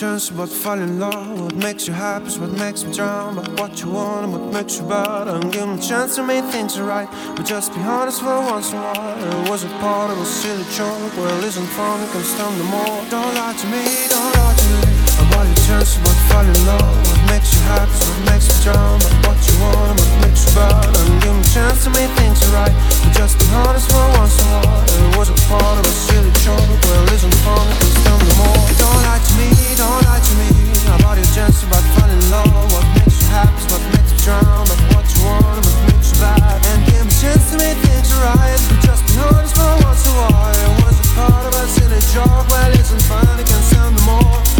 chance about falling in love. What makes you happy is what makes me drown. But what you want and what makes you bad. And give me a chance to make things right. But just be honest for once in a while. It was a part of a silly joke. Well, isn't fun, it can stand no more. Don't lie to me, don't lie to me. About your chance about falling in love. What makes you happy is what makes me drown. But what you want and what makes bad. And give me a chance to make things right. But just be honest for once in a while. It was a part of a silly joke. Well, isn't fun, it can stand no more. Don't lie to me don't lie to me about your chance about falling in love. What makes you happy what makes you drown. But what you want what makes you bad. And give me a chance to make things right. But just be honest for once in a while. It was a part of a silly joke. Well, isn't fun, it can sound no more.